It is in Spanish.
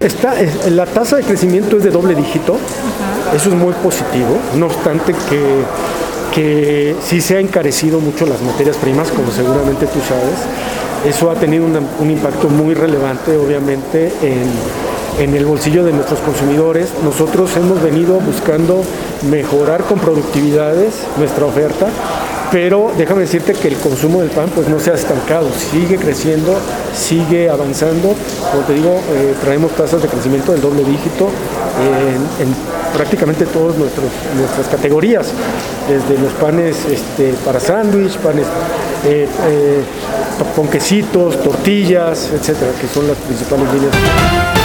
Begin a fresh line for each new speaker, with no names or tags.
Está, la tasa de crecimiento es de doble dígito, eso es muy positivo, no obstante que, que sí se ha encarecido mucho las materias primas, como seguramente tú sabes. Eso ha tenido un impacto muy relevante, obviamente, en, en el bolsillo de nuestros consumidores. Nosotros hemos venido buscando mejorar con productividades nuestra oferta pero déjame decirte que el consumo del pan pues no se ha estancado, sigue creciendo, sigue avanzando. Como te digo, eh, traemos tasas de crecimiento del doble dígito en, prácticamente todas nuestras categorías, desde los panes este, para sándwich, panes eh, eh, tortillas, etcétera, que son las principales líneas.